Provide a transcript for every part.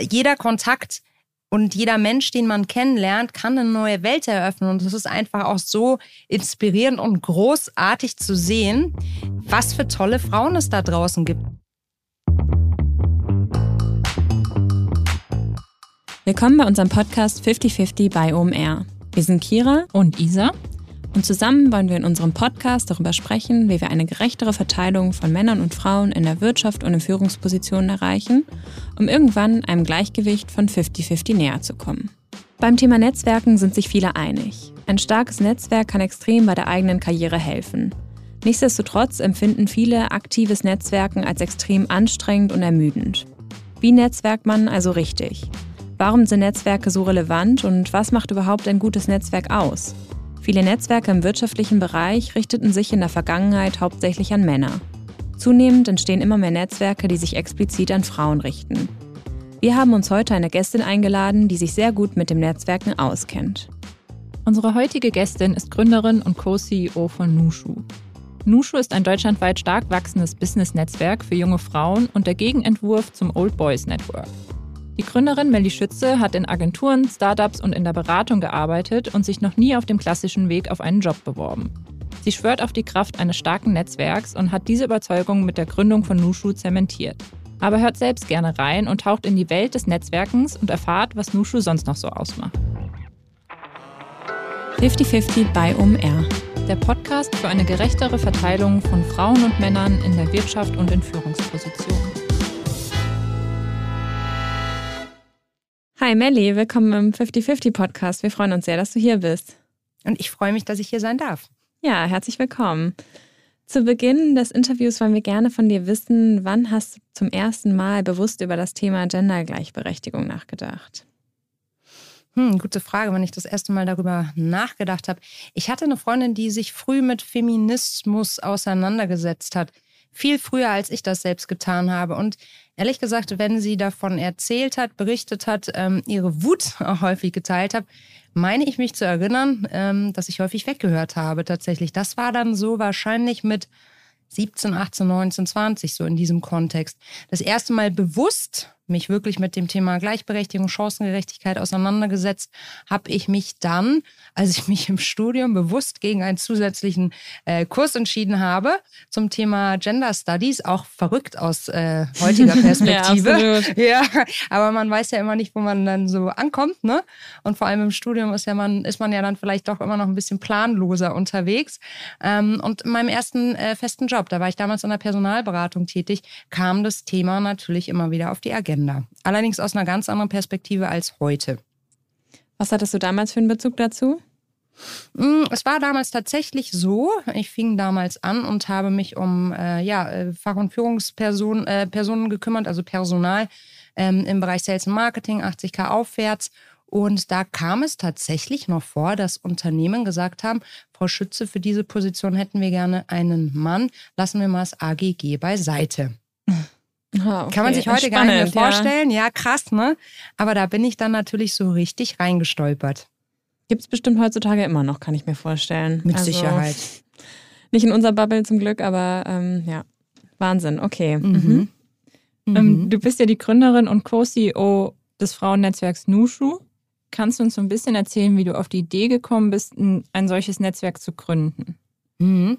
jeder Kontakt und jeder Mensch, den man kennenlernt, kann eine neue Welt eröffnen. Und es ist einfach auch so inspirierend und großartig zu sehen, was für tolle Frauen es da draußen gibt. Willkommen bei unserem Podcast 5050 bei OMR. Wir sind Kira und Isa und zusammen wollen wir in unserem Podcast darüber sprechen, wie wir eine gerechtere Verteilung von Männern und Frauen in der Wirtschaft und in Führungspositionen erreichen, um irgendwann einem Gleichgewicht von 50-50 näher zu kommen. Beim Thema Netzwerken sind sich viele einig. Ein starkes Netzwerk kann extrem bei der eigenen Karriere helfen. Nichtsdestotrotz empfinden viele aktives Netzwerken als extrem anstrengend und ermüdend. Wie netzwerkt man also richtig? Warum sind Netzwerke so relevant und was macht überhaupt ein gutes Netzwerk aus? Viele Netzwerke im wirtschaftlichen Bereich richteten sich in der Vergangenheit hauptsächlich an Männer. Zunehmend entstehen immer mehr Netzwerke, die sich explizit an Frauen richten. Wir haben uns heute eine Gästin eingeladen, die sich sehr gut mit dem Netzwerken auskennt. Unsere heutige Gästin ist Gründerin und Co-CEO von Nushu. Nushu ist ein deutschlandweit stark wachsendes Business-Netzwerk für junge Frauen und der Gegenentwurf zum Old Boys Network. Die Gründerin Melly Schütze hat in Agenturen, Startups und in der Beratung gearbeitet und sich noch nie auf dem klassischen Weg auf einen Job beworben. Sie schwört auf die Kraft eines starken Netzwerks und hat diese Überzeugung mit der Gründung von Nushu zementiert. Aber hört selbst gerne rein und taucht in die Welt des Netzwerkens und erfahrt, was Nushu sonst noch so ausmacht. 50-50 bei OMR. Der Podcast für eine gerechtere Verteilung von Frauen und Männern in der Wirtschaft und in Führungspositionen. Hi Melli, willkommen im 50-50 Podcast. Wir freuen uns sehr, dass du hier bist. Und ich freue mich, dass ich hier sein darf. Ja, herzlich willkommen. Zu Beginn des Interviews wollen wir gerne von dir wissen, wann hast du zum ersten Mal bewusst über das Thema Gendergleichberechtigung nachgedacht? Hm, gute Frage, wenn ich das erste Mal darüber nachgedacht habe. Ich hatte eine Freundin, die sich früh mit Feminismus auseinandergesetzt hat. Viel früher, als ich das selbst getan habe. Und ehrlich gesagt, wenn sie davon erzählt hat, berichtet hat, ähm, ihre Wut auch häufig geteilt hat, meine ich mich zu erinnern, ähm, dass ich häufig weggehört habe tatsächlich. Das war dann so wahrscheinlich mit 17, 18, 19, 20, so in diesem Kontext. Das erste Mal bewusst mich wirklich mit dem Thema Gleichberechtigung, Chancengerechtigkeit auseinandergesetzt, habe ich mich dann, als ich mich im Studium bewusst gegen einen zusätzlichen äh, Kurs entschieden habe zum Thema Gender Studies, auch verrückt aus äh, heutiger Perspektive. ja, ja, aber man weiß ja immer nicht, wo man dann so ankommt, ne? Und vor allem im Studium ist ja man ist man ja dann vielleicht doch immer noch ein bisschen planloser unterwegs. Ähm, und in meinem ersten äh, festen Job, da war ich damals in der Personalberatung tätig, kam das Thema natürlich immer wieder auf die Agenda. Agenda. Allerdings aus einer ganz anderen Perspektive als heute. Was hattest du damals für einen Bezug dazu? Mm, es war damals tatsächlich so. Ich fing damals an und habe mich um äh, ja, äh, Fach- und Führungspersonen äh, Personen gekümmert, also Personal ähm, im Bereich Sales und Marketing, 80k aufwärts. Und da kam es tatsächlich noch vor, dass Unternehmen gesagt haben, Frau Schütze, für diese Position hätten wir gerne einen Mann, lassen wir mal das AGG beiseite. Ah, okay. Kann man sich heute Spannend, gar nicht mehr vorstellen. Ja. ja, krass, ne? Aber da bin ich dann natürlich so richtig reingestolpert. Gibt es bestimmt heutzutage immer noch, kann ich mir vorstellen. Mit also, Sicherheit. Nicht in unserer Bubble zum Glück, aber ähm, ja, Wahnsinn, okay. Mhm. Mhm. Mhm. Ähm, du bist ja die Gründerin und Co-CEO des Frauennetzwerks Nushu. Kannst du uns so ein bisschen erzählen, wie du auf die Idee gekommen bist, ein solches Netzwerk zu gründen? Mhm.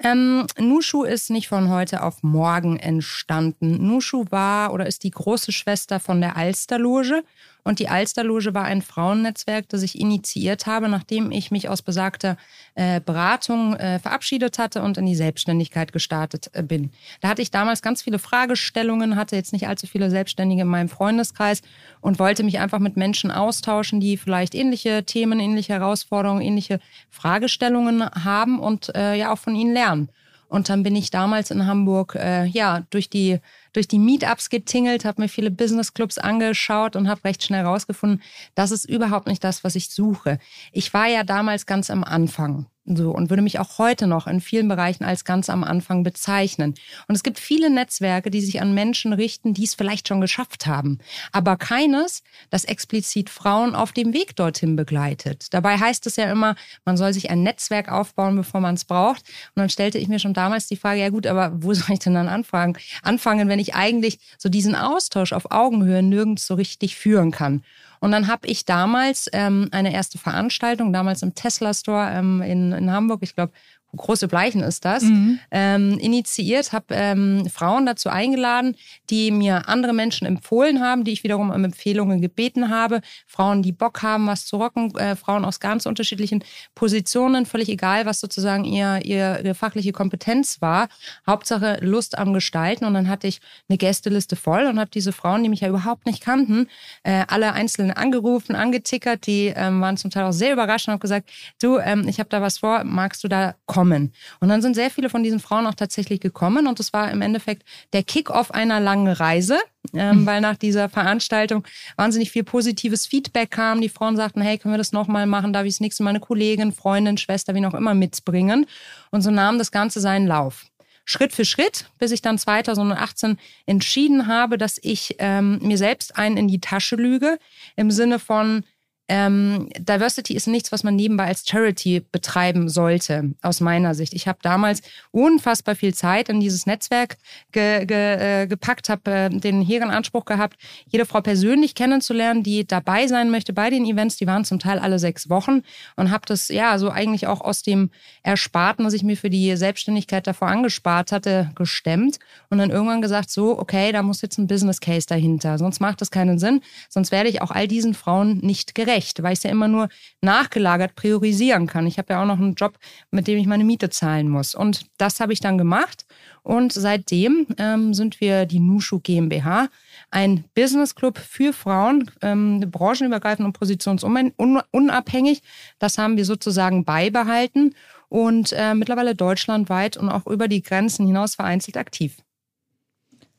Ähm, Nushu ist nicht von heute auf morgen entstanden. Nushu war oder ist die große Schwester von der Alsterloge und die Alsterloge war ein Frauennetzwerk, das ich initiiert habe, nachdem ich mich aus besagter äh, Beratung äh, verabschiedet hatte und in die Selbstständigkeit gestartet äh, bin. Da hatte ich damals ganz viele Fragestellungen, hatte jetzt nicht allzu viele Selbstständige in meinem Freundeskreis und wollte mich einfach mit Menschen austauschen, die vielleicht ähnliche Themen, ähnliche Herausforderungen, ähnliche Fragestellungen haben und äh, ja auch von ihnen lernen. Und dann bin ich damals in Hamburg äh, ja durch die durch die Meetups getingelt, habe mir viele Businessclubs angeschaut und habe recht schnell herausgefunden, das ist überhaupt nicht das, was ich suche. Ich war ja damals ganz am Anfang. So, und würde mich auch heute noch in vielen Bereichen als ganz am Anfang bezeichnen. Und es gibt viele Netzwerke, die sich an Menschen richten, die es vielleicht schon geschafft haben. Aber keines, das explizit Frauen auf dem Weg dorthin begleitet. Dabei heißt es ja immer, man soll sich ein Netzwerk aufbauen, bevor man es braucht. Und dann stellte ich mir schon damals die Frage, ja gut, aber wo soll ich denn dann anfangen? Anfangen, wenn ich eigentlich so diesen Austausch auf Augenhöhe nirgends so richtig führen kann. Und dann habe ich damals ähm, eine erste Veranstaltung, damals im Tesla Store ähm, in, in Hamburg, ich glaube große Bleichen ist das, mhm. ähm, initiiert, habe ähm, Frauen dazu eingeladen, die mir andere Menschen empfohlen haben, die ich wiederum um Empfehlungen gebeten habe. Frauen, die Bock haben, was zu rocken, äh, Frauen aus ganz unterschiedlichen Positionen, völlig egal, was sozusagen ihr, ihr, ihre fachliche Kompetenz war. Hauptsache Lust am Gestalten. Und dann hatte ich eine Gästeliste voll und habe diese Frauen, die mich ja überhaupt nicht kannten, äh, alle einzeln angerufen, angetickert. Die ähm, waren zum Teil auch sehr überrascht und habe gesagt, du, ähm, ich habe da was vor, magst du da kommen? Kommen. Und dann sind sehr viele von diesen Frauen auch tatsächlich gekommen und es war im Endeffekt der Kick-off einer langen Reise, ähm, mhm. weil nach dieser Veranstaltung wahnsinnig viel positives Feedback kam. Die Frauen sagten, hey, können wir das nochmal machen? Darf ich das nächste Mal eine Kollegin, Freundin, Schwester, wie noch immer mitbringen? Und so nahm das Ganze seinen Lauf. Schritt für Schritt, bis ich dann 2018 entschieden habe, dass ich ähm, mir selbst einen in die Tasche lüge, im Sinne von, ähm, Diversity ist nichts, was man nebenbei als Charity betreiben sollte, aus meiner Sicht. Ich habe damals unfassbar viel Zeit in dieses Netzwerk ge, ge, äh, gepackt, habe äh, den hehren Anspruch gehabt, jede Frau persönlich kennenzulernen, die dabei sein möchte bei den Events. Die waren zum Teil alle sechs Wochen und habe das ja so eigentlich auch aus dem Ersparten, was ich mir für die Selbstständigkeit davor angespart hatte, gestemmt und dann irgendwann gesagt, so, okay, da muss jetzt ein Business Case dahinter, sonst macht das keinen Sinn, sonst werde ich auch all diesen Frauen nicht gerecht gerecht, weil ich es ja immer nur nachgelagert priorisieren kann. Ich habe ja auch noch einen Job, mit dem ich meine Miete zahlen muss. Und das habe ich dann gemacht. Und seitdem ähm, sind wir die Nushu GmbH, ein Business Club für Frauen, ähm, branchenübergreifend und positionsunabhängig. Das haben wir sozusagen beibehalten und äh, mittlerweile deutschlandweit und auch über die Grenzen hinaus vereinzelt aktiv.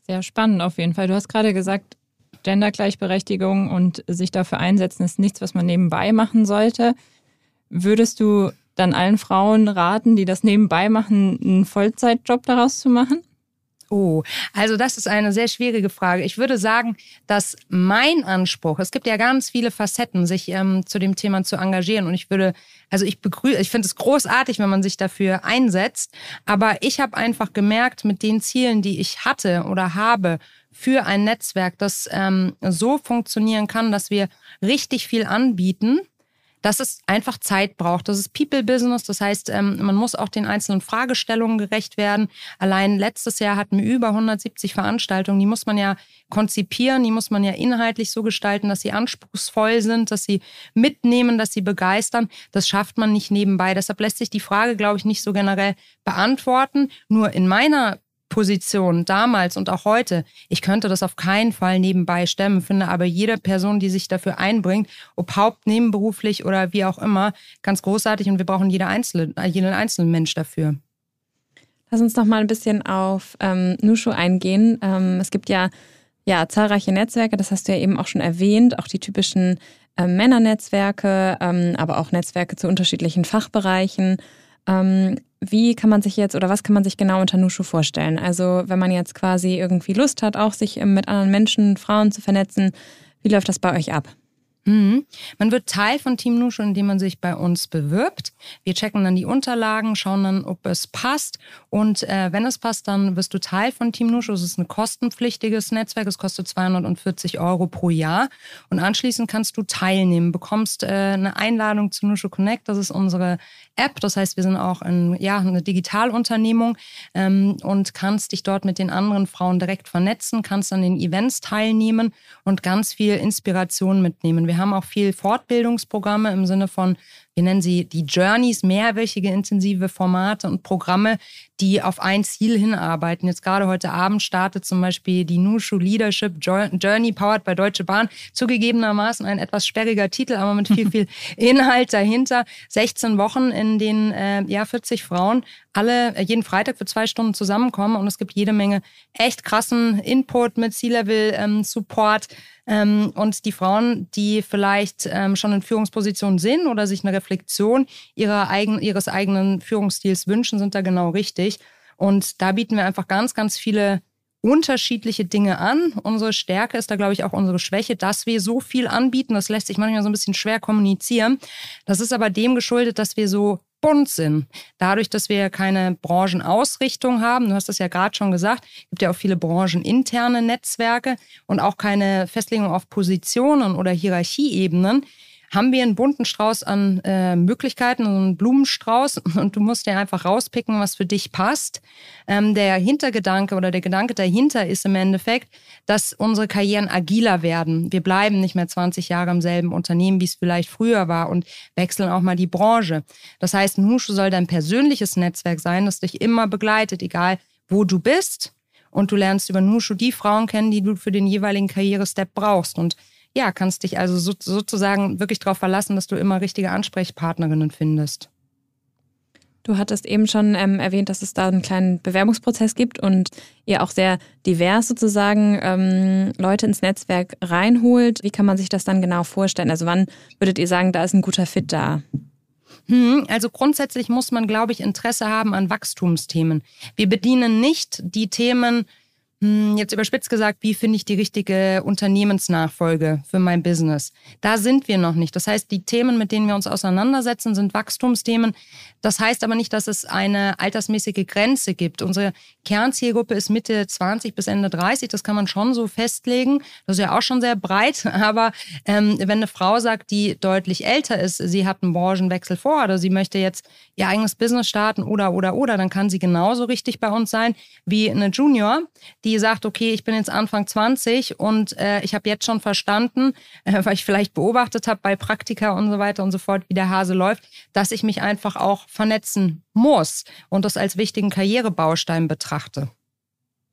Sehr spannend auf jeden Fall. Du hast gerade gesagt, Gendergleichberechtigung und sich dafür einsetzen ist nichts, was man nebenbei machen sollte. Würdest du dann allen Frauen raten, die das nebenbei machen, einen Vollzeitjob daraus zu machen? Oh, also das ist eine sehr schwierige Frage. Ich würde sagen, dass mein Anspruch, es gibt ja ganz viele Facetten, sich ähm, zu dem Thema zu engagieren. Und ich würde, also ich begrüße, ich finde es großartig, wenn man sich dafür einsetzt. Aber ich habe einfach gemerkt, mit den Zielen, die ich hatte oder habe, für ein Netzwerk, das ähm, so funktionieren kann, dass wir richtig viel anbieten, dass es einfach Zeit braucht. Das ist People-Business, das heißt, ähm, man muss auch den einzelnen Fragestellungen gerecht werden. Allein letztes Jahr hatten wir über 170 Veranstaltungen, die muss man ja konzipieren, die muss man ja inhaltlich so gestalten, dass sie anspruchsvoll sind, dass sie mitnehmen, dass sie begeistern. Das schafft man nicht nebenbei. Deshalb lässt sich die Frage, glaube ich, nicht so generell beantworten. Nur in meiner Position damals und auch heute, ich könnte das auf keinen Fall nebenbei stemmen, finde aber jede Person, die sich dafür einbringt, ob haupt, nebenberuflich oder wie auch immer, ganz großartig und wir brauchen jeder einzelne, jeden einzelnen Mensch dafür. Lass uns noch mal ein bisschen auf ähm, Nushu eingehen. Ähm, es gibt ja, ja zahlreiche Netzwerke, das hast du ja eben auch schon erwähnt, auch die typischen äh, Männernetzwerke, ähm, aber auch Netzwerke zu unterschiedlichen Fachbereichen. Ähm, wie kann man sich jetzt oder was kann man sich genau unter Nushu vorstellen? Also wenn man jetzt quasi irgendwie Lust hat, auch sich mit anderen Menschen, Frauen zu vernetzen, wie läuft das bei euch ab? Mhm. Man wird Teil von Team Nushu, indem man sich bei uns bewirbt. Wir checken dann die Unterlagen, schauen dann, ob es passt. Und äh, wenn es passt, dann wirst du Teil von Team Nushu. Es ist ein kostenpflichtiges Netzwerk. Es kostet 240 Euro pro Jahr. Und anschließend kannst du teilnehmen, bekommst äh, eine Einladung zu Nushu Connect. Das ist unsere App. Das heißt, wir sind auch ein, ja, eine Digitalunternehmung ähm, und kannst dich dort mit den anderen Frauen direkt vernetzen, kannst an den Events teilnehmen und ganz viel Inspiration mitnehmen. Wir haben auch viel Fortbildungsprogramme im Sinne von wir nennen sie die Journeys, mehrwöchige intensive Formate und Programme, die auf ein Ziel hinarbeiten. Jetzt gerade heute Abend startet zum Beispiel die Nushu Leadership Journey powered bei Deutsche Bahn. Zugegebenermaßen ein etwas sperriger Titel, aber mit viel, viel Inhalt dahinter. 16 Wochen, in denen äh, ja 40 Frauen alle äh, jeden Freitag für zwei Stunden zusammenkommen und es gibt jede Menge echt krassen Input mit C-Level-Support. Ähm, ähm, und die Frauen, die vielleicht ähm, schon in Führungspositionen sind oder sich eine Reflexion ihrer eigen, ihres eigenen Führungsstils wünschen, sind da genau richtig. Und da bieten wir einfach ganz, ganz viele unterschiedliche Dinge an. Unsere Stärke ist da, glaube ich, auch unsere Schwäche, dass wir so viel anbieten. Das lässt sich manchmal so ein bisschen schwer kommunizieren. Das ist aber dem geschuldet, dass wir so bunt sind. Dadurch, dass wir keine Branchenausrichtung haben, du hast das ja gerade schon gesagt, gibt ja auch viele brancheninterne Netzwerke und auch keine Festlegung auf Positionen oder Hierarchieebenen, haben wir einen bunten Strauß an äh, Möglichkeiten, einen Blumenstrauß und du musst dir einfach rauspicken, was für dich passt. Ähm, der Hintergedanke oder der Gedanke dahinter ist im Endeffekt, dass unsere Karrieren agiler werden. Wir bleiben nicht mehr 20 Jahre im selben Unternehmen, wie es vielleicht früher war und wechseln auch mal die Branche. Das heißt, Nushu soll dein persönliches Netzwerk sein, das dich immer begleitet, egal wo du bist. Und du lernst über Nushu die Frauen kennen, die du für den jeweiligen Karrierestep brauchst. Und ja, kannst dich also so, sozusagen wirklich darauf verlassen, dass du immer richtige Ansprechpartnerinnen findest. Du hattest eben schon ähm, erwähnt, dass es da einen kleinen Bewerbungsprozess gibt und ihr auch sehr divers sozusagen ähm, Leute ins Netzwerk reinholt. Wie kann man sich das dann genau vorstellen? Also wann würdet ihr sagen, da ist ein guter Fit da? Hm, also grundsätzlich muss man, glaube ich, Interesse haben an Wachstumsthemen. Wir bedienen nicht die Themen, jetzt überspitzt gesagt, wie finde ich die richtige Unternehmensnachfolge für mein Business? Da sind wir noch nicht. Das heißt, die Themen, mit denen wir uns auseinandersetzen, sind Wachstumsthemen. Das heißt aber nicht, dass es eine altersmäßige Grenze gibt. Unsere Kernzielgruppe ist Mitte 20 bis Ende 30. Das kann man schon so festlegen. Das ist ja auch schon sehr breit. Aber ähm, wenn eine Frau sagt, die deutlich älter ist, sie hat einen Branchenwechsel vor oder sie möchte jetzt ihr eigenes Business starten oder, oder, oder, dann kann sie genauso richtig bei uns sein wie eine Junior, die sagt, okay, ich bin jetzt Anfang 20 und äh, ich habe jetzt schon verstanden, äh, weil ich vielleicht beobachtet habe bei Praktika und so weiter und so fort, wie der Hase läuft, dass ich mich einfach auch vernetzen muss und das als wichtigen Karrierebaustein betrachte.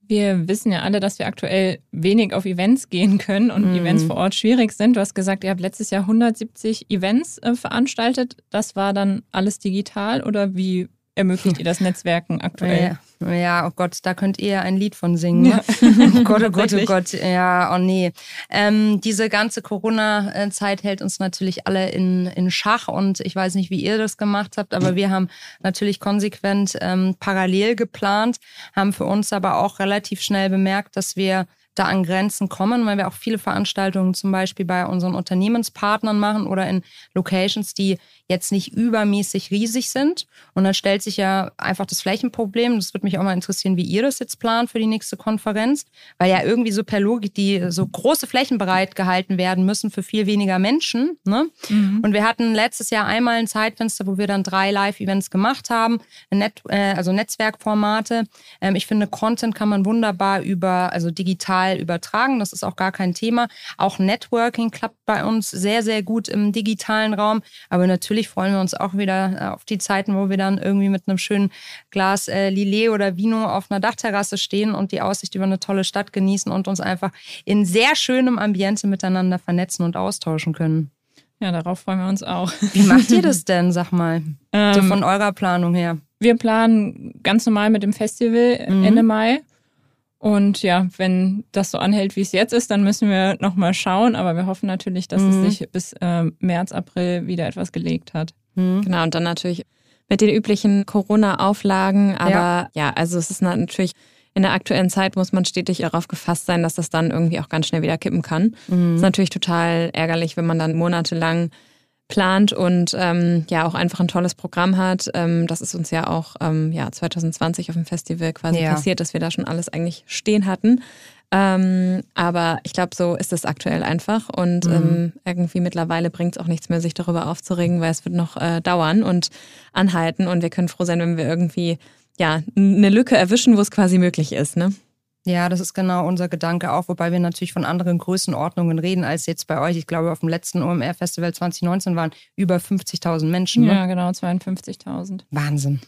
Wir wissen ja alle, dass wir aktuell wenig auf Events gehen können und mhm. Events vor Ort schwierig sind. Du hast gesagt, ihr habt letztes Jahr 170 Events äh, veranstaltet. Das war dann alles digital oder wie ermöglicht ihr das Netzwerken aktuell? Ja. Ja, oh Gott, da könnt ihr ein Lied von singen. Ne? oh Gott, oh Gott, oh Gott. Ja, oh nee. Ähm, diese ganze Corona-Zeit hält uns natürlich alle in, in Schach und ich weiß nicht, wie ihr das gemacht habt, aber wir haben natürlich konsequent ähm, parallel geplant, haben für uns aber auch relativ schnell bemerkt, dass wir da an Grenzen kommen, weil wir auch viele Veranstaltungen zum Beispiel bei unseren Unternehmenspartnern machen oder in Locations, die jetzt nicht übermäßig riesig sind. Und dann stellt sich ja einfach das Flächenproblem. Das würde mich auch mal interessieren, wie ihr das jetzt plant für die nächste Konferenz, weil ja irgendwie so per Logik die so große Flächen bereit gehalten werden müssen für viel weniger Menschen. Ne? Mhm. Und wir hatten letztes Jahr einmal ein Zeitfenster, wo wir dann drei Live-Events gemacht haben, Net äh, also Netzwerkformate. Ähm, ich finde, Content kann man wunderbar über, also digital übertragen. Das ist auch gar kein Thema. Auch Networking klappt bei uns sehr, sehr gut im digitalen Raum. Aber natürlich freuen wir uns auch wieder äh, auf die Zeiten, wo wir dann irgendwie mit einem schönen Glas äh, Lillet oder Vino auf einer Dachterrasse stehen und die Aussicht über eine tolle Stadt genießen und uns einfach in sehr schönem Ambiente miteinander vernetzen und austauschen können. Ja, darauf freuen wir uns auch. Wie macht ihr das denn, sag mal? Ähm, so von eurer Planung her. Wir planen ganz normal mit dem Festival mhm. Ende Mai. Und ja, wenn das so anhält, wie es jetzt ist, dann müssen wir nochmal schauen. Aber wir hoffen natürlich, dass mhm. es sich bis äh, März, April wieder etwas gelegt hat. Mhm. Genau, und dann natürlich mit den üblichen Corona-Auflagen. Aber ja. ja, also es ist natürlich in der aktuellen Zeit muss man stetig darauf gefasst sein, dass das dann irgendwie auch ganz schnell wieder kippen kann. Mhm. Ist natürlich total ärgerlich, wenn man dann monatelang plant und ähm, ja auch einfach ein tolles Programm hat. Ähm, das ist uns ja auch ähm, ja, 2020 auf dem Festival quasi ja. passiert, dass wir da schon alles eigentlich stehen hatten. Ähm, aber ich glaube, so ist es aktuell einfach und mhm. ähm, irgendwie mittlerweile bringt es auch nichts mehr, sich darüber aufzuregen, weil es wird noch äh, dauern und anhalten und wir können froh sein, wenn wir irgendwie ja eine Lücke erwischen, wo es quasi möglich ist. Ne? Ja, das ist genau unser Gedanke auch, wobei wir natürlich von anderen Größenordnungen reden als jetzt bei euch. Ich glaube, auf dem letzten OMR-Festival 2019 waren über 50.000 Menschen. Ne? Ja, genau, 52.000. Wahnsinn.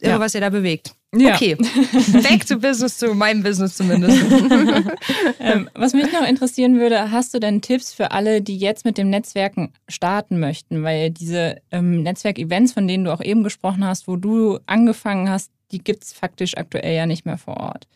Irre, ja. was ihr da bewegt. Ja. Okay, back to business, zu meinem Business zumindest. ähm, was mich noch interessieren würde, hast du denn Tipps für alle, die jetzt mit dem Netzwerken starten möchten? Weil diese ähm, Netzwerkevents, von denen du auch eben gesprochen hast, wo du angefangen hast, die gibt es faktisch aktuell ja nicht mehr vor Ort.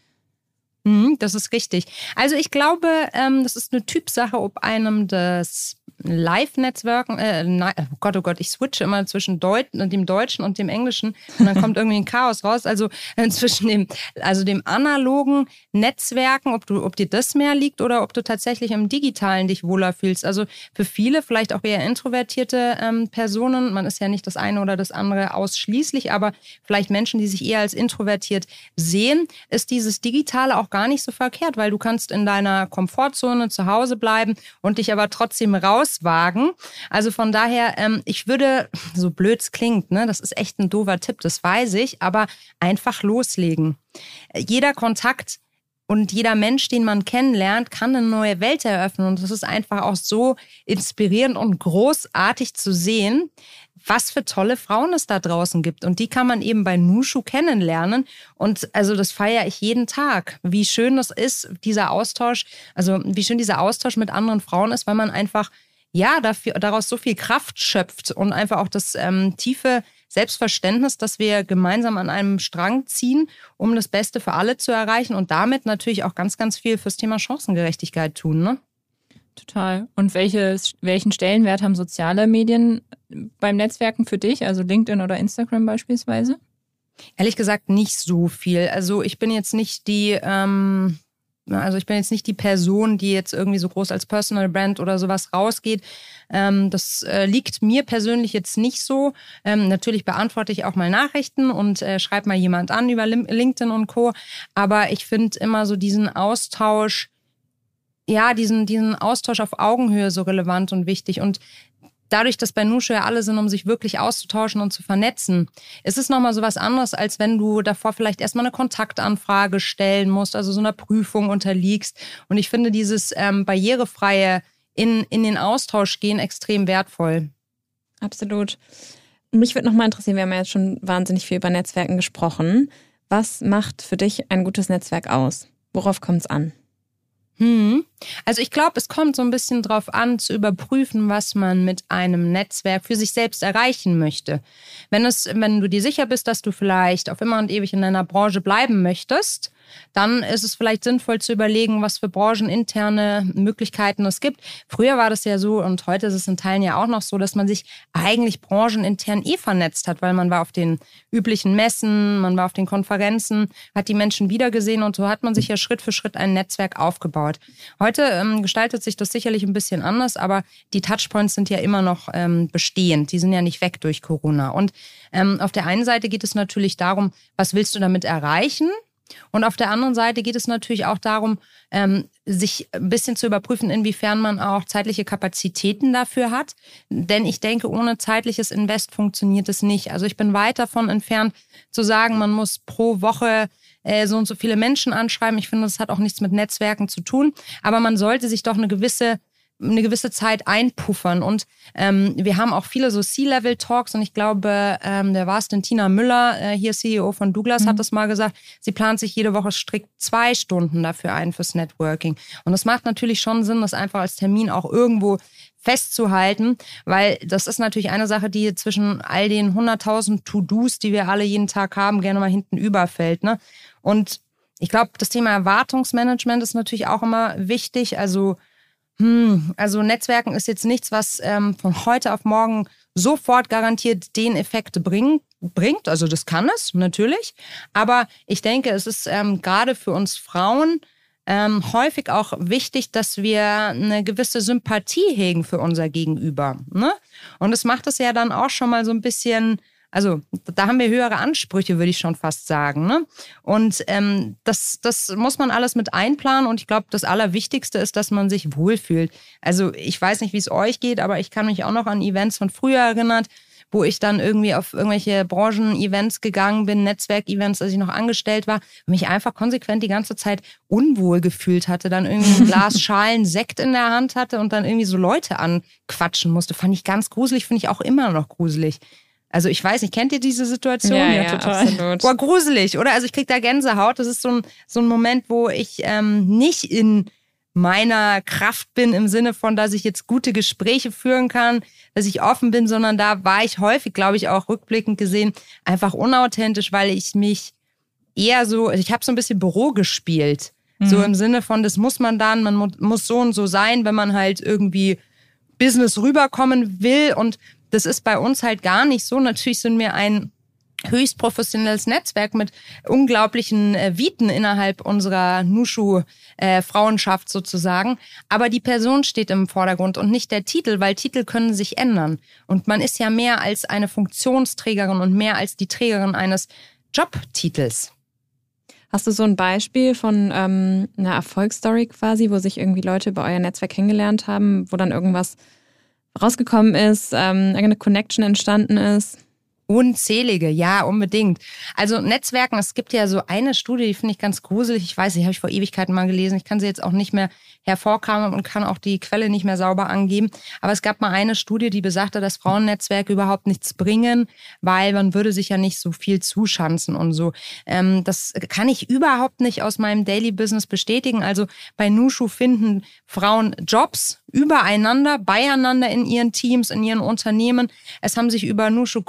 Mhm, das ist richtig. Also ich glaube, ähm, das ist eine Typsache, ob einem das Live-Netzwerken, äh, oh Gott, oh Gott, ich switche immer zwischen Deut dem Deutschen und dem Englischen und dann kommt irgendwie ein Chaos raus. Also äh, zwischen dem, also dem analogen Netzwerken, ob du, ob dir das mehr liegt oder ob du tatsächlich im Digitalen dich wohler fühlst. Also für viele, vielleicht auch eher introvertierte ähm, Personen, man ist ja nicht das eine oder das andere ausschließlich, aber vielleicht Menschen, die sich eher als introvertiert sehen, ist dieses Digitale auch gar nicht so verkehrt, weil du kannst in deiner Komfortzone zu Hause bleiben und dich aber trotzdem rauswagen. Also von daher, ähm, ich würde, so blöd es klingt, ne, das ist echt ein doofer Tipp, das weiß ich, aber einfach loslegen. Jeder Kontakt und jeder Mensch, den man kennenlernt, kann eine neue Welt eröffnen. Und das ist einfach auch so inspirierend und großartig zu sehen, was für tolle Frauen es da draußen gibt. Und die kann man eben bei Nushu kennenlernen. Und also das feiere ich jeden Tag. Wie schön das ist, dieser Austausch, also wie schön dieser Austausch mit anderen Frauen ist, weil man einfach, ja, dafür, daraus so viel Kraft schöpft und einfach auch das ähm, tiefe Selbstverständnis, dass wir gemeinsam an einem Strang ziehen, um das Beste für alle zu erreichen und damit natürlich auch ganz, ganz viel fürs Thema Chancengerechtigkeit tun. Ne? Total. Und welches, welchen Stellenwert haben soziale Medien beim Netzwerken für dich, also LinkedIn oder Instagram beispielsweise? Ehrlich gesagt nicht so viel. Also ich bin jetzt nicht die, ähm, also ich bin jetzt nicht die Person, die jetzt irgendwie so groß als Personal Brand oder sowas rausgeht. Ähm, das äh, liegt mir persönlich jetzt nicht so. Ähm, natürlich beantworte ich auch mal Nachrichten und äh, schreibe mal jemand an über LinkedIn und Co. Aber ich finde immer so diesen Austausch ja, diesen, diesen Austausch auf Augenhöhe so relevant und wichtig. Und dadurch, dass bei Nushu ja alle sind, um sich wirklich auszutauschen und zu vernetzen, ist es nochmal so was anderes, als wenn du davor vielleicht erstmal eine Kontaktanfrage stellen musst, also so einer Prüfung unterliegst. Und ich finde dieses ähm, barrierefreie in, in den Austausch gehen extrem wertvoll. Absolut. Mich würde nochmal interessieren, wir haben ja jetzt schon wahnsinnig viel über Netzwerken gesprochen. Was macht für dich ein gutes Netzwerk aus? Worauf kommt es an? Hm. Also ich glaube, es kommt so ein bisschen drauf an, zu überprüfen, was man mit einem Netzwerk für sich selbst erreichen möchte. Wenn es, wenn du dir sicher bist, dass du vielleicht auf immer und ewig in deiner Branche bleiben möchtest, dann ist es vielleicht sinnvoll zu überlegen, was für brancheninterne Möglichkeiten es gibt. Früher war das ja so und heute ist es in Teilen ja auch noch so, dass man sich eigentlich branchenintern eh vernetzt hat, weil man war auf den üblichen Messen, man war auf den Konferenzen, hat die Menschen wiedergesehen und so hat man sich ja Schritt für Schritt ein Netzwerk aufgebaut. Heute ähm, gestaltet sich das sicherlich ein bisschen anders, aber die Touchpoints sind ja immer noch ähm, bestehend. Die sind ja nicht weg durch Corona. Und ähm, auf der einen Seite geht es natürlich darum, was willst du damit erreichen? Und auf der anderen Seite geht es natürlich auch darum, ähm, sich ein bisschen zu überprüfen, inwiefern man auch zeitliche Kapazitäten dafür hat. Denn ich denke, ohne zeitliches Invest funktioniert es nicht. Also ich bin weit davon entfernt zu sagen, man muss pro Woche äh, so und so viele Menschen anschreiben. Ich finde, das hat auch nichts mit Netzwerken zu tun. Aber man sollte sich doch eine gewisse eine gewisse Zeit einpuffern. Und ähm, wir haben auch viele so C-Level-Talks und ich glaube, ähm, der war es denn Tina Müller, äh, hier CEO von Douglas, mhm. hat das mal gesagt, sie plant sich jede Woche strikt zwei Stunden dafür ein fürs Networking. Und das macht natürlich schon Sinn, das einfach als Termin auch irgendwo festzuhalten, weil das ist natürlich eine Sache, die zwischen all den 100.000 To-Dos, die wir alle jeden Tag haben, gerne mal hinten überfällt. Ne? Und ich glaube, das Thema Erwartungsmanagement ist natürlich auch immer wichtig. Also hm, also Netzwerken ist jetzt nichts, was ähm, von heute auf morgen sofort garantiert den Effekt bring, bringt. Also das kann es natürlich. Aber ich denke, es ist ähm, gerade für uns Frauen ähm, häufig auch wichtig, dass wir eine gewisse Sympathie hegen für unser Gegenüber. Ne? Und das macht es ja dann auch schon mal so ein bisschen also da haben wir höhere Ansprüche, würde ich schon fast sagen. Ne? Und ähm, das, das muss man alles mit einplanen. Und ich glaube, das Allerwichtigste ist, dass man sich wohlfühlt. Also ich weiß nicht, wie es euch geht, aber ich kann mich auch noch an Events von früher erinnern, wo ich dann irgendwie auf irgendwelche Branchen-Events gegangen bin, Netzwerk-Events, als ich noch angestellt war, und mich einfach konsequent die ganze Zeit unwohl gefühlt hatte, dann irgendwie ein Glas Schalen Sekt in der Hand hatte und dann irgendwie so Leute anquatschen musste. Fand ich ganz gruselig, finde ich auch immer noch gruselig. Also ich weiß nicht, kennt ihr diese Situation? Ja, ja, ja total. Absolut. Boah, gruselig, oder? Also ich krieg da Gänsehaut. Das ist so ein, so ein Moment, wo ich ähm, nicht in meiner Kraft bin im Sinne von, dass ich jetzt gute Gespräche führen kann, dass ich offen bin, sondern da war ich häufig, glaube ich, auch rückblickend gesehen, einfach unauthentisch, weil ich mich eher so, also ich habe so ein bisschen Büro gespielt. Mhm. So im Sinne von, das muss man dann, man muss so und so sein, wenn man halt irgendwie Business rüberkommen will. Und das ist bei uns halt gar nicht so. Natürlich sind wir ein höchst professionelles Netzwerk mit unglaublichen äh, Viten innerhalb unserer Nushu-Frauenschaft äh, sozusagen. Aber die Person steht im Vordergrund und nicht der Titel, weil Titel können sich ändern. Und man ist ja mehr als eine Funktionsträgerin und mehr als die Trägerin eines Jobtitels. Hast du so ein Beispiel von ähm, einer Erfolgsstory quasi, wo sich irgendwie Leute über euer Netzwerk kennengelernt haben, wo dann irgendwas rausgekommen ist, ähm, irgendeine Connection entstanden ist? Unzählige, ja, unbedingt. Also Netzwerken, es gibt ja so eine Studie, die finde ich ganz gruselig. Ich weiß, die habe ich vor Ewigkeiten mal gelesen. Ich kann sie jetzt auch nicht mehr hervorkramen und kann auch die Quelle nicht mehr sauber angeben. Aber es gab mal eine Studie, die besagte, dass Frauennetzwerke überhaupt nichts bringen, weil man würde sich ja nicht so viel zuschanzen und so. Ähm, das kann ich überhaupt nicht aus meinem Daily Business bestätigen. Also bei Nushu finden Frauen Jobs, übereinander, beieinander in ihren Teams, in ihren Unternehmen. Es haben sich über Nushu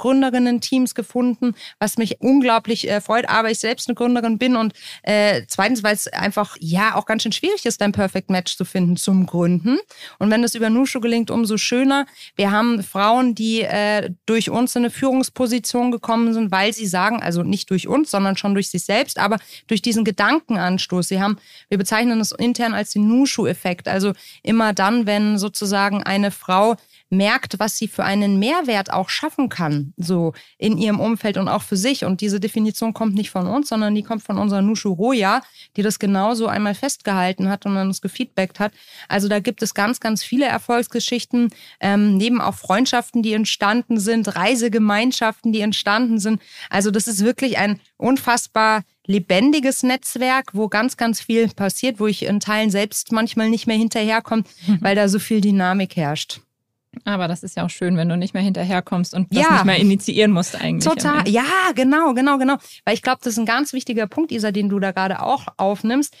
Gründerinnen-Teams gefunden, was mich unglaublich äh, freut. Aber ich selbst eine Gründerin bin und äh, zweitens, weil es einfach ja auch ganz schön schwierig ist, ein Perfect Match zu finden zum Gründen. Und wenn das über Nushu gelingt, umso schöner. Wir haben Frauen, die äh, durch uns in eine Führungsposition gekommen sind, weil sie sagen, also nicht durch uns, sondern schon durch sich selbst, aber durch diesen Gedankenanstoß. Sie haben, wir bezeichnen das intern als den Nushu-Effekt. Also immer dann, wenn sozusagen eine Frau merkt, was sie für einen Mehrwert auch schaffen kann, so in ihrem Umfeld und auch für sich. Und diese Definition kommt nicht von uns, sondern die kommt von unserer Nushu Roya, die das genauso einmal festgehalten hat und dann uns gefeedbackt hat. Also da gibt es ganz, ganz viele Erfolgsgeschichten, ähm, neben auch Freundschaften, die entstanden sind, Reisegemeinschaften, die entstanden sind. Also das ist wirklich ein unfassbar lebendiges Netzwerk, wo ganz, ganz viel passiert, wo ich in Teilen selbst manchmal nicht mehr hinterherkomme, mhm. weil da so viel Dynamik herrscht. Aber das ist ja auch schön, wenn du nicht mehr hinterherkommst und das ja, nicht mehr initiieren musst eigentlich. Total, ja, genau, genau, genau. Weil ich glaube, das ist ein ganz wichtiger Punkt, Isa, den du da gerade auch aufnimmst.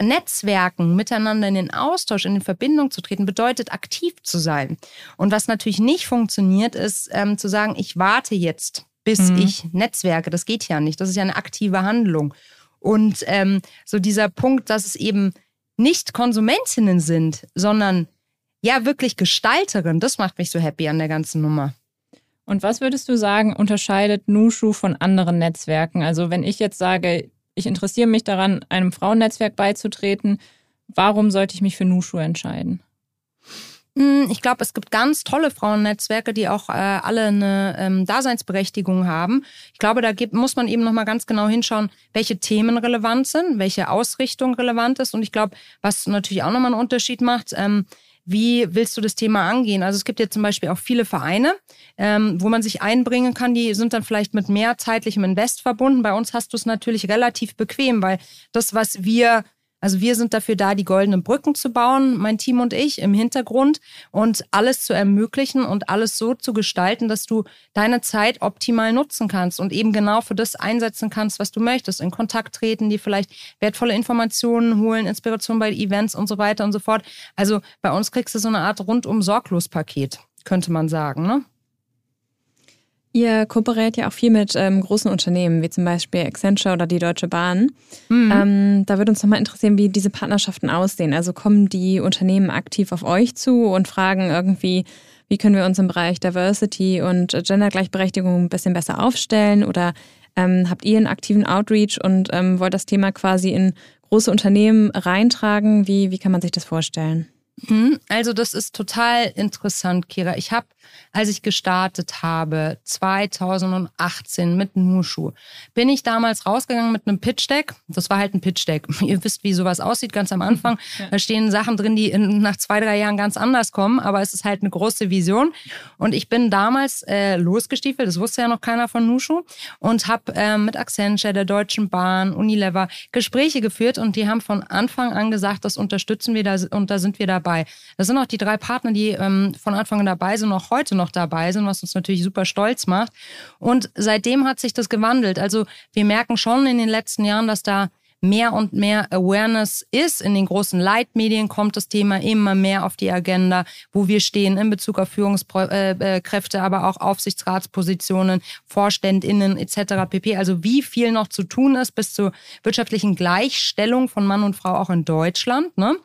Netzwerken, miteinander in den Austausch, in die Verbindung zu treten, bedeutet aktiv zu sein. Und was natürlich nicht funktioniert, ist ähm, zu sagen, ich warte jetzt bis mhm. ich netzwerke. Das geht ja nicht. Das ist ja eine aktive Handlung. Und ähm, so dieser Punkt, dass es eben nicht Konsumentinnen sind, sondern ja wirklich Gestalterin, das macht mich so happy an der ganzen Nummer. Und was würdest du sagen, unterscheidet Nushu von anderen Netzwerken? Also wenn ich jetzt sage, ich interessiere mich daran, einem Frauennetzwerk beizutreten, warum sollte ich mich für Nushu entscheiden? Hm, ich glaube, es gibt ganz tolle Frauennetzwerke, die auch äh, alle eine ähm, Daseinsberechtigung haben. Ich glaube, da gibt, muss man eben nochmal ganz genau hinschauen, welche Themen relevant sind, welche Ausrichtung relevant ist. Und ich glaube, was natürlich auch nochmal einen Unterschied macht, ähm, wie willst du das Thema angehen? Also es gibt ja zum Beispiel auch viele Vereine, ähm, wo man sich einbringen kann, die sind dann vielleicht mit mehr zeitlichem Invest verbunden. Bei uns hast du es natürlich relativ bequem, weil das, was wir also wir sind dafür da, die goldenen Brücken zu bauen, mein Team und ich im Hintergrund und alles zu ermöglichen und alles so zu gestalten, dass du deine Zeit optimal nutzen kannst und eben genau für das einsetzen kannst, was du möchtest. In Kontakt treten, die vielleicht wertvolle Informationen holen, Inspiration bei Events und so weiter und so fort. Also bei uns kriegst du so eine Art rundum sorglos Paket, könnte man sagen, ne? Ihr kooperiert ja auch viel mit ähm, großen Unternehmen, wie zum Beispiel Accenture oder die Deutsche Bahn. Mhm. Ähm, da würde uns nochmal interessieren, wie diese Partnerschaften aussehen. Also kommen die Unternehmen aktiv auf euch zu und fragen irgendwie, wie können wir uns im Bereich Diversity und Gendergleichberechtigung ein bisschen besser aufstellen? Oder ähm, habt ihr einen aktiven Outreach und ähm, wollt das Thema quasi in große Unternehmen reintragen? Wie, wie kann man sich das vorstellen? Mhm. Also das ist total interessant, Kira. Ich habe, als ich gestartet habe, 2018 mit Nushu, bin ich damals rausgegangen mit einem Pitch Deck. Das war halt ein Pitch Deck. Ihr wisst, wie sowas aussieht ganz am Anfang. Ja. Da stehen Sachen drin, die in, nach zwei, drei Jahren ganz anders kommen, aber es ist halt eine große Vision. Und ich bin damals äh, losgestiefelt, das wusste ja noch keiner von Nushu, und habe äh, mit Accenture, der Deutschen Bahn, Unilever Gespräche geführt und die haben von Anfang an gesagt, das unterstützen wir da und da sind wir dabei. Das sind auch die drei Partner, die ähm, von Anfang an dabei sind, auch heute noch dabei sind, was uns natürlich super stolz macht. Und seitdem hat sich das gewandelt. Also wir merken schon in den letzten Jahren, dass da mehr und mehr Awareness ist. In den großen Leitmedien kommt das Thema immer mehr auf die Agenda, wo wir stehen in Bezug auf Führungskräfte, aber auch Aufsichtsratspositionen, VorständInnen etc. pp. Also wie viel noch zu tun ist bis zur wirtschaftlichen Gleichstellung von Mann und Frau auch in Deutschland. Ne?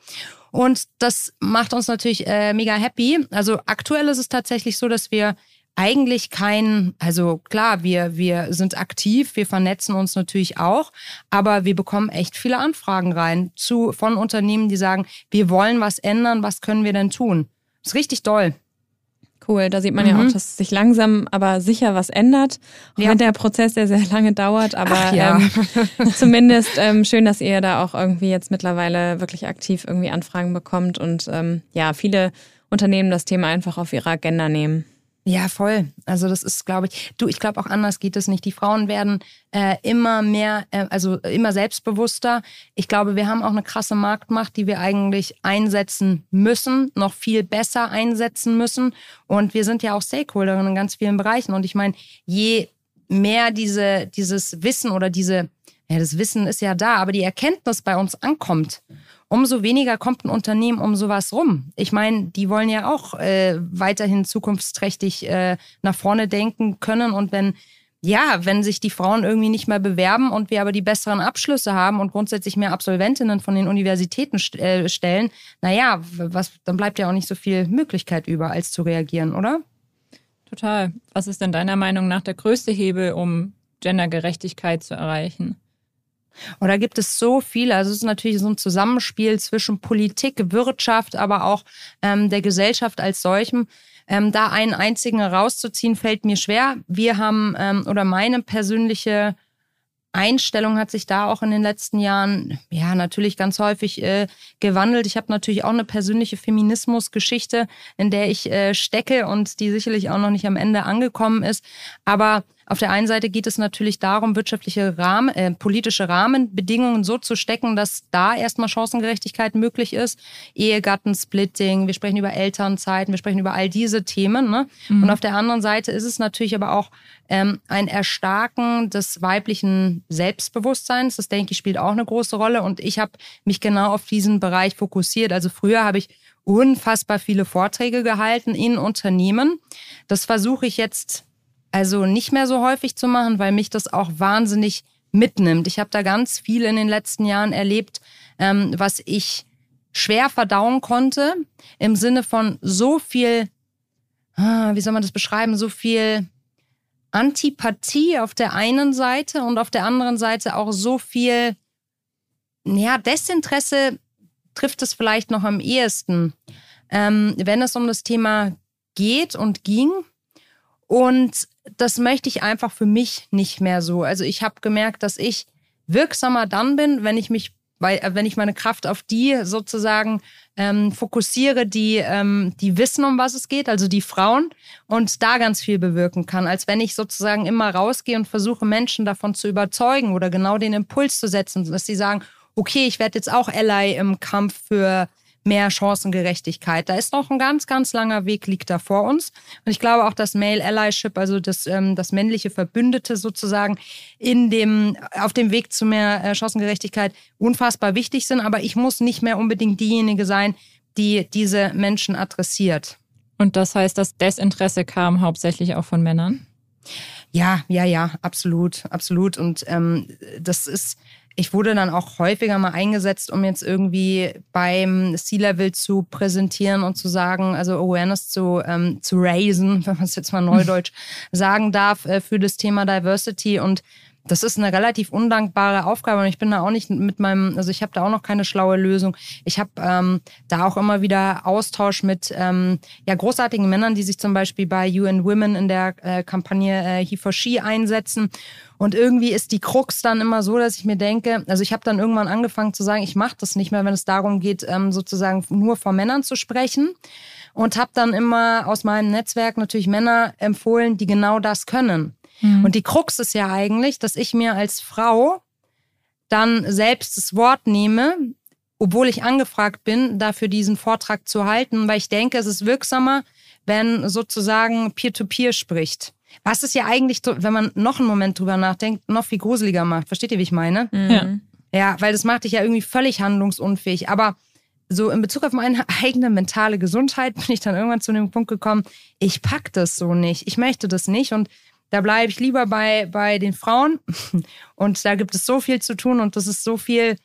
Und das macht uns natürlich äh, mega happy. Also aktuell ist es tatsächlich so, dass wir eigentlich kein, also klar, wir, wir sind aktiv, wir vernetzen uns natürlich auch, aber wir bekommen echt viele Anfragen rein zu, von Unternehmen, die sagen, wir wollen was ändern, was können wir denn tun? Das ist richtig doll. Cool, da sieht man mhm. ja auch, dass sich langsam aber sicher was ändert. Auch ja. wenn der Prozess sehr, sehr lange dauert, aber ja. ähm, zumindest ähm, schön, dass ihr da auch irgendwie jetzt mittlerweile wirklich aktiv irgendwie Anfragen bekommt und ähm, ja, viele Unternehmen das Thema einfach auf ihre Agenda nehmen. Ja, voll. Also das ist, glaube ich, du, ich glaube auch anders geht es nicht. Die Frauen werden äh, immer mehr, äh, also immer selbstbewusster. Ich glaube, wir haben auch eine krasse Marktmacht, die wir eigentlich einsetzen müssen, noch viel besser einsetzen müssen. Und wir sind ja auch Stakeholderin in ganz vielen Bereichen. Und ich meine, je mehr diese, dieses Wissen oder diese, ja, das Wissen ist ja da, aber die Erkenntnis bei uns ankommt umso weniger kommt ein Unternehmen um sowas rum. Ich meine, die wollen ja auch äh, weiterhin zukunftsträchtig äh, nach vorne denken können. Und wenn, ja, wenn sich die Frauen irgendwie nicht mehr bewerben und wir aber die besseren Abschlüsse haben und grundsätzlich mehr Absolventinnen von den Universitäten st äh, stellen, naja, was, dann bleibt ja auch nicht so viel Möglichkeit über, als zu reagieren, oder? Total. Was ist denn deiner Meinung nach der größte Hebel, um Gendergerechtigkeit zu erreichen? Und da gibt es so viel. Also es ist natürlich so ein Zusammenspiel zwischen Politik, Wirtschaft, aber auch ähm, der Gesellschaft als solchem. Ähm, da einen einzigen herauszuziehen, fällt mir schwer. Wir haben, ähm, oder meine persönliche Einstellung hat sich da auch in den letzten Jahren, ja, natürlich ganz häufig äh, gewandelt. Ich habe natürlich auch eine persönliche Feminismusgeschichte, in der ich äh, stecke und die sicherlich auch noch nicht am Ende angekommen ist. Aber auf der einen Seite geht es natürlich darum, wirtschaftliche Rahmen, äh, politische Rahmenbedingungen so zu stecken, dass da erstmal Chancengerechtigkeit möglich ist. Ehegattensplitting, wir sprechen über Elternzeiten, wir sprechen über all diese Themen. Ne? Mhm. Und auf der anderen Seite ist es natürlich aber auch ähm, ein Erstarken des weiblichen Selbstbewusstseins. Das denke ich spielt auch eine große Rolle. Und ich habe mich genau auf diesen Bereich fokussiert. Also früher habe ich unfassbar viele Vorträge gehalten in Unternehmen. Das versuche ich jetzt also nicht mehr so häufig zu machen, weil mich das auch wahnsinnig mitnimmt. Ich habe da ganz viel in den letzten Jahren erlebt, ähm, was ich schwer verdauen konnte, im Sinne von so viel, ah, wie soll man das beschreiben, so viel Antipathie auf der einen Seite und auf der anderen Seite auch so viel, ja, Desinteresse trifft es vielleicht noch am ehesten, ähm, wenn es um das Thema geht und ging. Und das möchte ich einfach für mich nicht mehr so. Also ich habe gemerkt, dass ich wirksamer dann bin, wenn ich mich, weil, äh, wenn ich meine Kraft auf die sozusagen ähm, fokussiere, die, ähm, die wissen, um was es geht, also die Frauen, und da ganz viel bewirken kann, als wenn ich sozusagen immer rausgehe und versuche, Menschen davon zu überzeugen oder genau den Impuls zu setzen, dass sie sagen, okay, ich werde jetzt auch Ally im Kampf für mehr Chancengerechtigkeit. Da ist noch ein ganz, ganz langer Weg liegt da vor uns. Und ich glaube auch, dass Male Allyship, also das, ähm, das männliche Verbündete sozusagen in dem, auf dem Weg zu mehr äh, Chancengerechtigkeit unfassbar wichtig sind. Aber ich muss nicht mehr unbedingt diejenige sein, die diese Menschen adressiert. Und das heißt, das Desinteresse kam hauptsächlich auch von Männern? Ja, ja, ja, absolut, absolut. Und ähm, das ist, ich wurde dann auch häufiger mal eingesetzt, um jetzt irgendwie beim C-Level zu präsentieren und zu sagen, also Awareness zu, ähm, zu raisen, wenn man es jetzt mal neudeutsch sagen darf, äh, für das Thema Diversity. Und das ist eine relativ undankbare Aufgabe und ich bin da auch nicht mit meinem, also ich habe da auch noch keine schlaue Lösung. Ich habe ähm, da auch immer wieder Austausch mit ähm, ja, großartigen Männern, die sich zum Beispiel bei UN Women in der äh, Kampagne äh, He for She einsetzen. Und irgendwie ist die Krux dann immer so, dass ich mir denke, also ich habe dann irgendwann angefangen zu sagen, ich mache das nicht mehr, wenn es darum geht, ähm, sozusagen nur vor Männern zu sprechen. Und habe dann immer aus meinem Netzwerk natürlich Männer empfohlen, die genau das können. Mhm. Und die Krux ist ja eigentlich, dass ich mir als Frau dann selbst das Wort nehme, obwohl ich angefragt bin, dafür diesen Vortrag zu halten, weil ich denke, es ist wirksamer, wenn sozusagen Peer-to-Peer -Peer spricht. Was es ja eigentlich, wenn man noch einen Moment drüber nachdenkt, noch viel gruseliger macht. Versteht ihr, wie ich meine? Mhm. Ja. Ja, weil das macht dich ja irgendwie völlig handlungsunfähig. Aber so in Bezug auf meine eigene mentale Gesundheit bin ich dann irgendwann zu dem Punkt gekommen, ich pack das so nicht. Ich möchte das nicht. Und da bleibe ich lieber bei, bei den Frauen. Und da gibt es so viel zu tun und das ist so viel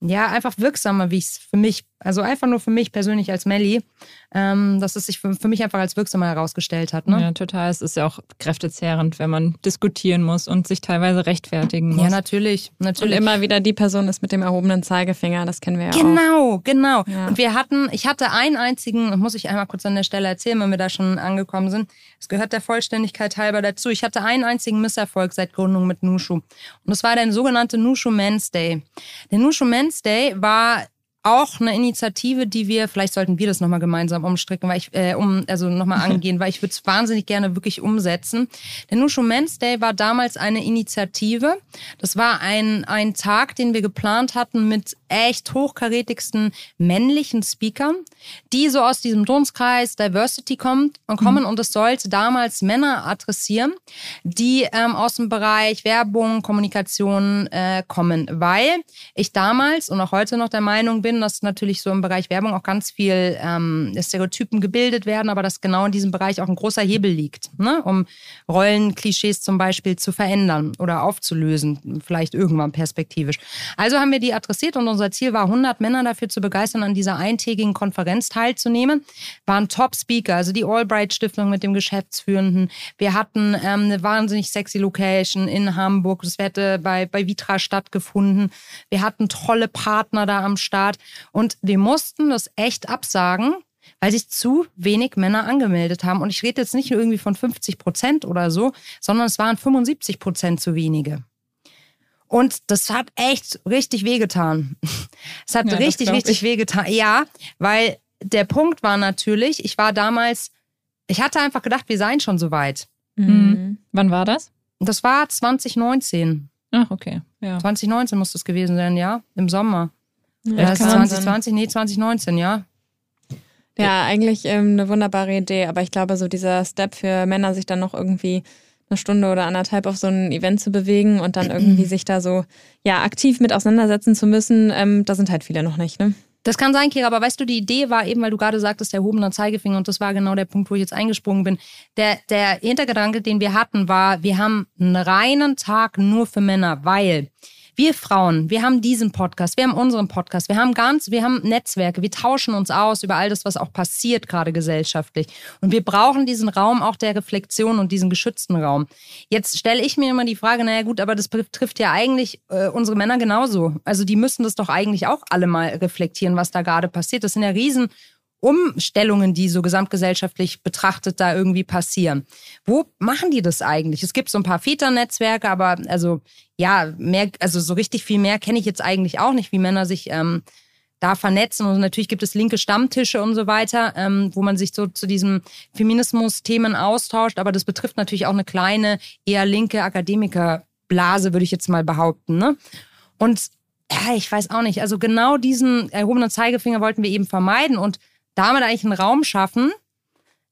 ja, einfach wirksamer, wie ich es für mich, also einfach nur für mich persönlich als Melli, ähm, dass es sich für, für, mich einfach als wirksamer herausgestellt hat. Ne? Ja, total. Es ist ja auch kräftezehrend, wenn man diskutieren muss und sich teilweise rechtfertigen muss. Ja, natürlich. natürlich. Und immer wieder die Person ist mit dem erhobenen Zeigefinger, das kennen wir ja genau, auch. Genau, genau. Ja. Und wir hatten, ich hatte einen einzigen, muss ich einmal kurz an der Stelle erzählen, wenn wir da schon angekommen sind. Es gehört der Vollständigkeit halber dazu. Ich hatte einen einzigen Misserfolg seit Gründung mit Nushu. Und das war der sogenannte Nushu Men's Day. Der Nushu Men's Day war auch eine Initiative, die wir, vielleicht sollten wir das nochmal gemeinsam umstricken, weil ich, äh, um, also nochmal angehen, weil ich würde es wahnsinnig gerne wirklich umsetzen. Der Nushu Men's Day war damals eine Initiative. Das war ein, ein Tag, den wir geplant hatten mit echt hochkarätigsten männlichen Speakern, die so aus diesem Dunstkreis Diversity kommt und kommen mhm. und es sollte damals Männer adressieren, die ähm, aus dem Bereich Werbung, Kommunikation äh, kommen, weil ich damals und auch heute noch der Meinung bin, dass natürlich so im Bereich Werbung auch ganz viel ähm, Stereotypen gebildet werden, aber dass genau in diesem Bereich auch ein großer Hebel liegt, ne? um Rollenklischees zum Beispiel zu verändern oder aufzulösen, vielleicht irgendwann perspektivisch. Also haben wir die adressiert und unser unser Ziel war, 100 Männer dafür zu begeistern, an dieser eintägigen Konferenz teilzunehmen. Waren Top-Speaker, also die Albright-Stiftung mit dem Geschäftsführenden. Wir hatten ähm, eine wahnsinnig sexy Location in Hamburg. Das hätte bei, bei Vitra stattgefunden. Wir hatten tolle Partner da am Start. Und wir mussten das echt absagen, weil sich zu wenig Männer angemeldet haben. Und ich rede jetzt nicht nur irgendwie von 50 Prozent oder so, sondern es waren 75 Prozent zu wenige. Und das hat echt richtig wehgetan. Es hat ja, richtig, richtig wehgetan. Ja, weil der Punkt war natürlich, ich war damals, ich hatte einfach gedacht, wir seien schon so weit. Mhm. mhm. Wann war das? Das war 2019. Ach, okay. Ja. 2019 muss das gewesen sein, ja, im Sommer. Ja, das ist 2020, nee, 2019, ja. Ja, eigentlich ähm, eine wunderbare Idee, aber ich glaube, so dieser Step für Männer, sich dann noch irgendwie eine Stunde oder anderthalb auf so ein Event zu bewegen und dann irgendwie sich da so ja aktiv mit auseinandersetzen zu müssen, ähm, da sind halt viele noch nicht, ne? Das kann sein, Kira, aber weißt du, die Idee war eben, weil du gerade sagtest, der erhobener Zeigefinger und das war genau der Punkt, wo ich jetzt eingesprungen bin. Der, der Hintergedanke, den wir hatten, war, wir haben einen reinen Tag nur für Männer, weil wir Frauen, wir haben diesen Podcast, wir haben unseren Podcast, wir haben ganz, wir haben Netzwerke, wir tauschen uns aus über all das, was auch passiert gerade gesellschaftlich. Und wir brauchen diesen Raum auch der Reflexion und diesen geschützten Raum. Jetzt stelle ich mir immer die Frage, naja gut, aber das trifft ja eigentlich äh, unsere Männer genauso. Also die müssen das doch eigentlich auch alle mal reflektieren, was da gerade passiert. Das sind ja riesen Umstellungen, die so gesamtgesellschaftlich betrachtet da irgendwie passieren. Wo machen die das eigentlich? Es gibt so ein paar Väternetzwerke, aber also ja, mehr, also so richtig viel mehr kenne ich jetzt eigentlich auch nicht, wie Männer sich ähm, da vernetzen. Und natürlich gibt es linke Stammtische und so weiter, ähm, wo man sich so zu diesen Feminismus-Themen austauscht. Aber das betrifft natürlich auch eine kleine, eher linke Akademikerblase, würde ich jetzt mal behaupten. Ne? Und ja, ich weiß auch nicht. Also genau diesen erhobenen Zeigefinger wollten wir eben vermeiden und damit eigentlich einen Raum schaffen,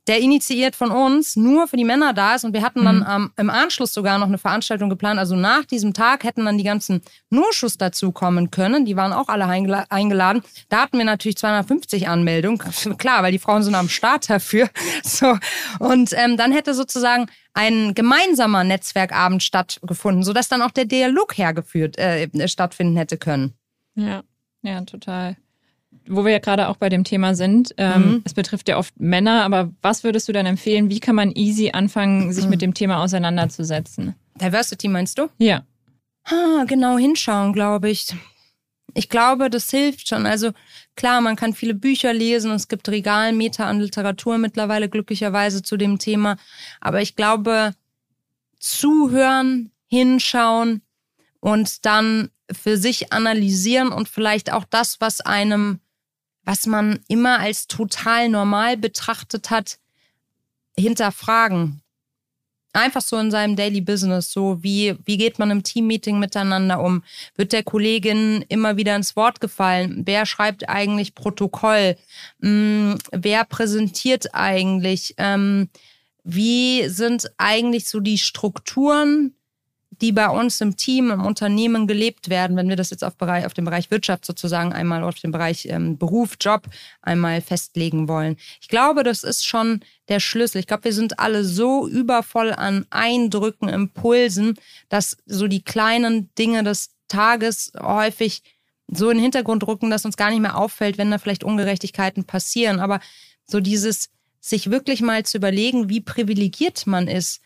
der initiiert von uns nur für die Männer da ist. Und wir hatten dann mhm. ähm, im Anschluss sogar noch eine Veranstaltung geplant. Also nach diesem Tag hätten dann die ganzen Nurschuss dazu kommen können. Die waren auch alle eingeladen. Da hatten wir natürlich 250 Anmeldungen. Klar, weil die Frauen sind am Start dafür. So. Und ähm, dann hätte sozusagen ein gemeinsamer Netzwerkabend stattgefunden, sodass dann auch der Dialog hergeführt äh, stattfinden hätte können. Ja, ja, total wo wir ja gerade auch bei dem Thema sind, ähm, mhm. es betrifft ja oft Männer, aber was würdest du dann empfehlen? Wie kann man easy anfangen, sich mhm. mit dem Thema auseinanderzusetzen? Diversity meinst du? Ja. Ah, genau hinschauen, glaube ich. Ich glaube, das hilft schon. Also klar, man kann viele Bücher lesen, es gibt Regalmeter an Literatur mittlerweile glücklicherweise zu dem Thema. Aber ich glaube, zuhören, hinschauen und dann für sich analysieren und vielleicht auch das, was einem was man immer als total normal betrachtet hat, hinterfragen. Einfach so in seinem Daily Business, so wie, wie geht man im Teammeeting miteinander um? Wird der Kollegin immer wieder ins Wort gefallen? Wer schreibt eigentlich Protokoll? Hm, wer präsentiert eigentlich? Ähm, wie sind eigentlich so die Strukturen die bei uns im Team, im Unternehmen gelebt werden, wenn wir das jetzt auf, Bereich, auf den Bereich Wirtschaft sozusagen einmal auf den Bereich ähm, Beruf, Job einmal festlegen wollen. Ich glaube, das ist schon der Schlüssel. Ich glaube, wir sind alle so übervoll an Eindrücken, Impulsen, dass so die kleinen Dinge des Tages häufig so in den Hintergrund rücken, dass uns gar nicht mehr auffällt, wenn da vielleicht Ungerechtigkeiten passieren. Aber so dieses, sich wirklich mal zu überlegen, wie privilegiert man ist.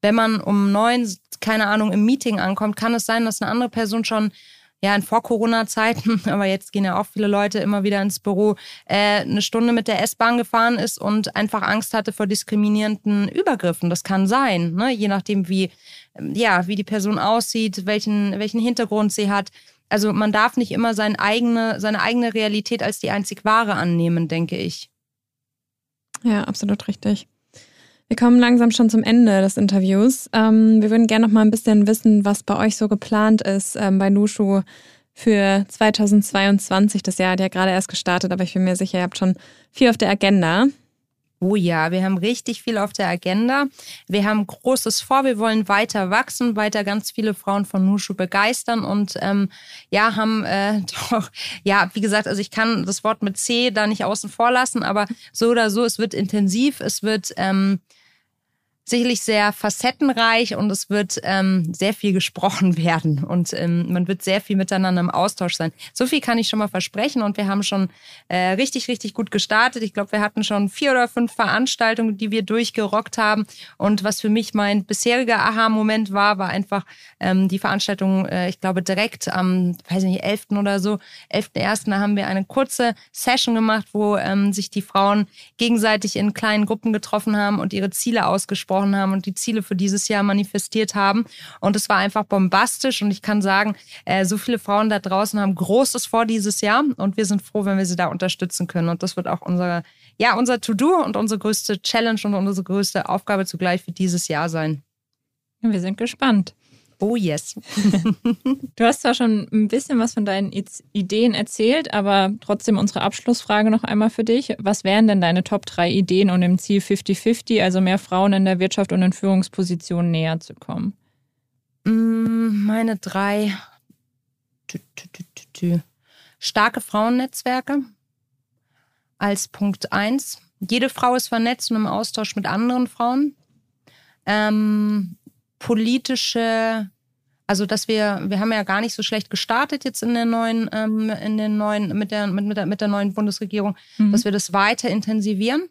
Wenn man um neun, keine Ahnung, im Meeting ankommt, kann es sein, dass eine andere Person schon ja, in Vor-Corona-Zeiten, aber jetzt gehen ja auch viele Leute immer wieder ins Büro, äh, eine Stunde mit der S-Bahn gefahren ist und einfach Angst hatte vor diskriminierenden Übergriffen. Das kann sein, ne? je nachdem, wie, ja, wie die Person aussieht, welchen, welchen Hintergrund sie hat. Also man darf nicht immer seine eigene, seine eigene Realität als die einzig wahre annehmen, denke ich. Ja, absolut richtig. Wir kommen langsam schon zum Ende des Interviews. Ähm, wir würden gerne noch mal ein bisschen wissen, was bei euch so geplant ist ähm, bei Nushu für 2022. Das Jahr hat ja gerade erst gestartet, aber ich bin mir sicher, ihr habt schon viel auf der Agenda. Oh ja, wir haben richtig viel auf der Agenda. Wir haben Großes vor. Wir wollen weiter wachsen, weiter ganz viele Frauen von Nushu begeistern und ähm, ja, haben äh, doch, ja, wie gesagt, also ich kann das Wort mit C da nicht außen vor lassen, aber so oder so, es wird intensiv, es wird ähm, sicherlich sehr facettenreich und es wird ähm, sehr viel gesprochen werden und ähm, man wird sehr viel miteinander im Austausch sein. So viel kann ich schon mal versprechen und wir haben schon äh, richtig, richtig gut gestartet. Ich glaube, wir hatten schon vier oder fünf Veranstaltungen, die wir durchgerockt haben und was für mich mein bisheriger Aha-Moment war, war einfach ähm, die Veranstaltung, äh, ich glaube, direkt am, weiß ich nicht, 11. oder so, 11.1. Da haben wir eine kurze Session gemacht, wo ähm, sich die Frauen gegenseitig in kleinen Gruppen getroffen haben und ihre Ziele ausgesprochen gesprochen haben und die Ziele für dieses Jahr manifestiert haben. Und es war einfach bombastisch und ich kann sagen, äh, so viele Frauen da draußen haben Großes vor dieses Jahr und wir sind froh, wenn wir sie da unterstützen können. Und das wird auch unser, ja, unser To-Do und unsere größte Challenge und unsere größte Aufgabe zugleich für dieses Jahr sein. Wir sind gespannt. Oh yes. du hast zwar schon ein bisschen was von deinen Ideen erzählt, aber trotzdem unsere Abschlussfrage noch einmal für dich. Was wären denn deine Top 3 Ideen, um dem Ziel 50-50, also mehr Frauen in der Wirtschaft und in Führungspositionen näher zu kommen? Mm, meine drei starke Frauennetzwerke als Punkt 1. Jede Frau ist vernetzt und im Austausch mit anderen Frauen. Ähm, politische, also dass wir, wir haben ja gar nicht so schlecht gestartet jetzt in der neuen, ähm, in den neuen, mit der, mit, mit der, mit der neuen Bundesregierung, mhm. dass wir das weiter intensivieren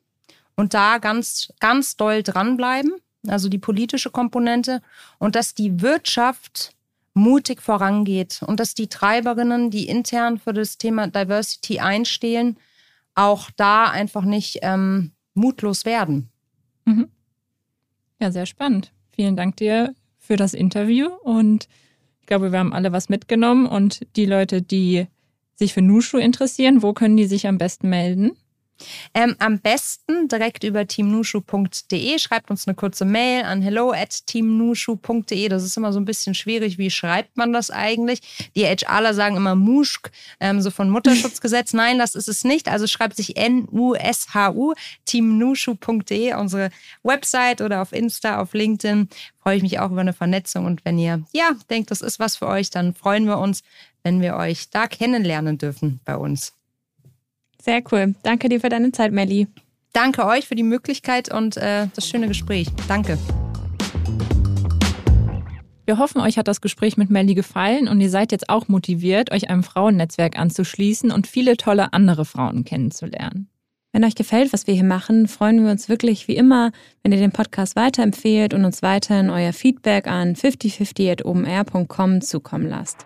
und da ganz, ganz doll dranbleiben, also die politische Komponente und dass die Wirtschaft mutig vorangeht und dass die Treiberinnen, die intern für das Thema Diversity einstehen, auch da einfach nicht ähm, mutlos werden. Mhm. Ja, sehr spannend. Vielen Dank dir für das Interview und ich glaube, wir haben alle was mitgenommen und die Leute, die sich für Nushu interessieren, wo können die sich am besten melden? Ähm, am besten direkt über teamnushu.de. Schreibt uns eine kurze Mail an hello at teamnushu.de. Das ist immer so ein bisschen schwierig. Wie schreibt man das eigentlich? Die HRler sagen immer Muschk, ähm, so von Mutterschutzgesetz. Nein, das ist es nicht. Also schreibt sich N-U-S-H-U, teamnushu.de, unsere Website oder auf Insta, auf LinkedIn. Freue ich mich auch über eine Vernetzung. Und wenn ihr, ja, denkt, das ist was für euch, dann freuen wir uns, wenn wir euch da kennenlernen dürfen bei uns. Sehr cool. Danke dir für deine Zeit, Melli. Danke euch für die Möglichkeit und äh, das schöne Gespräch. Danke. Wir hoffen, euch hat das Gespräch mit Melli gefallen und ihr seid jetzt auch motiviert, euch einem Frauennetzwerk anzuschließen und viele tolle andere Frauen kennenzulernen. Wenn euch gefällt, was wir hier machen, freuen wir uns wirklich wie immer, wenn ihr den Podcast weiterempfehlt und uns weiterhin euer Feedback an 5050.omr.com zukommen lasst.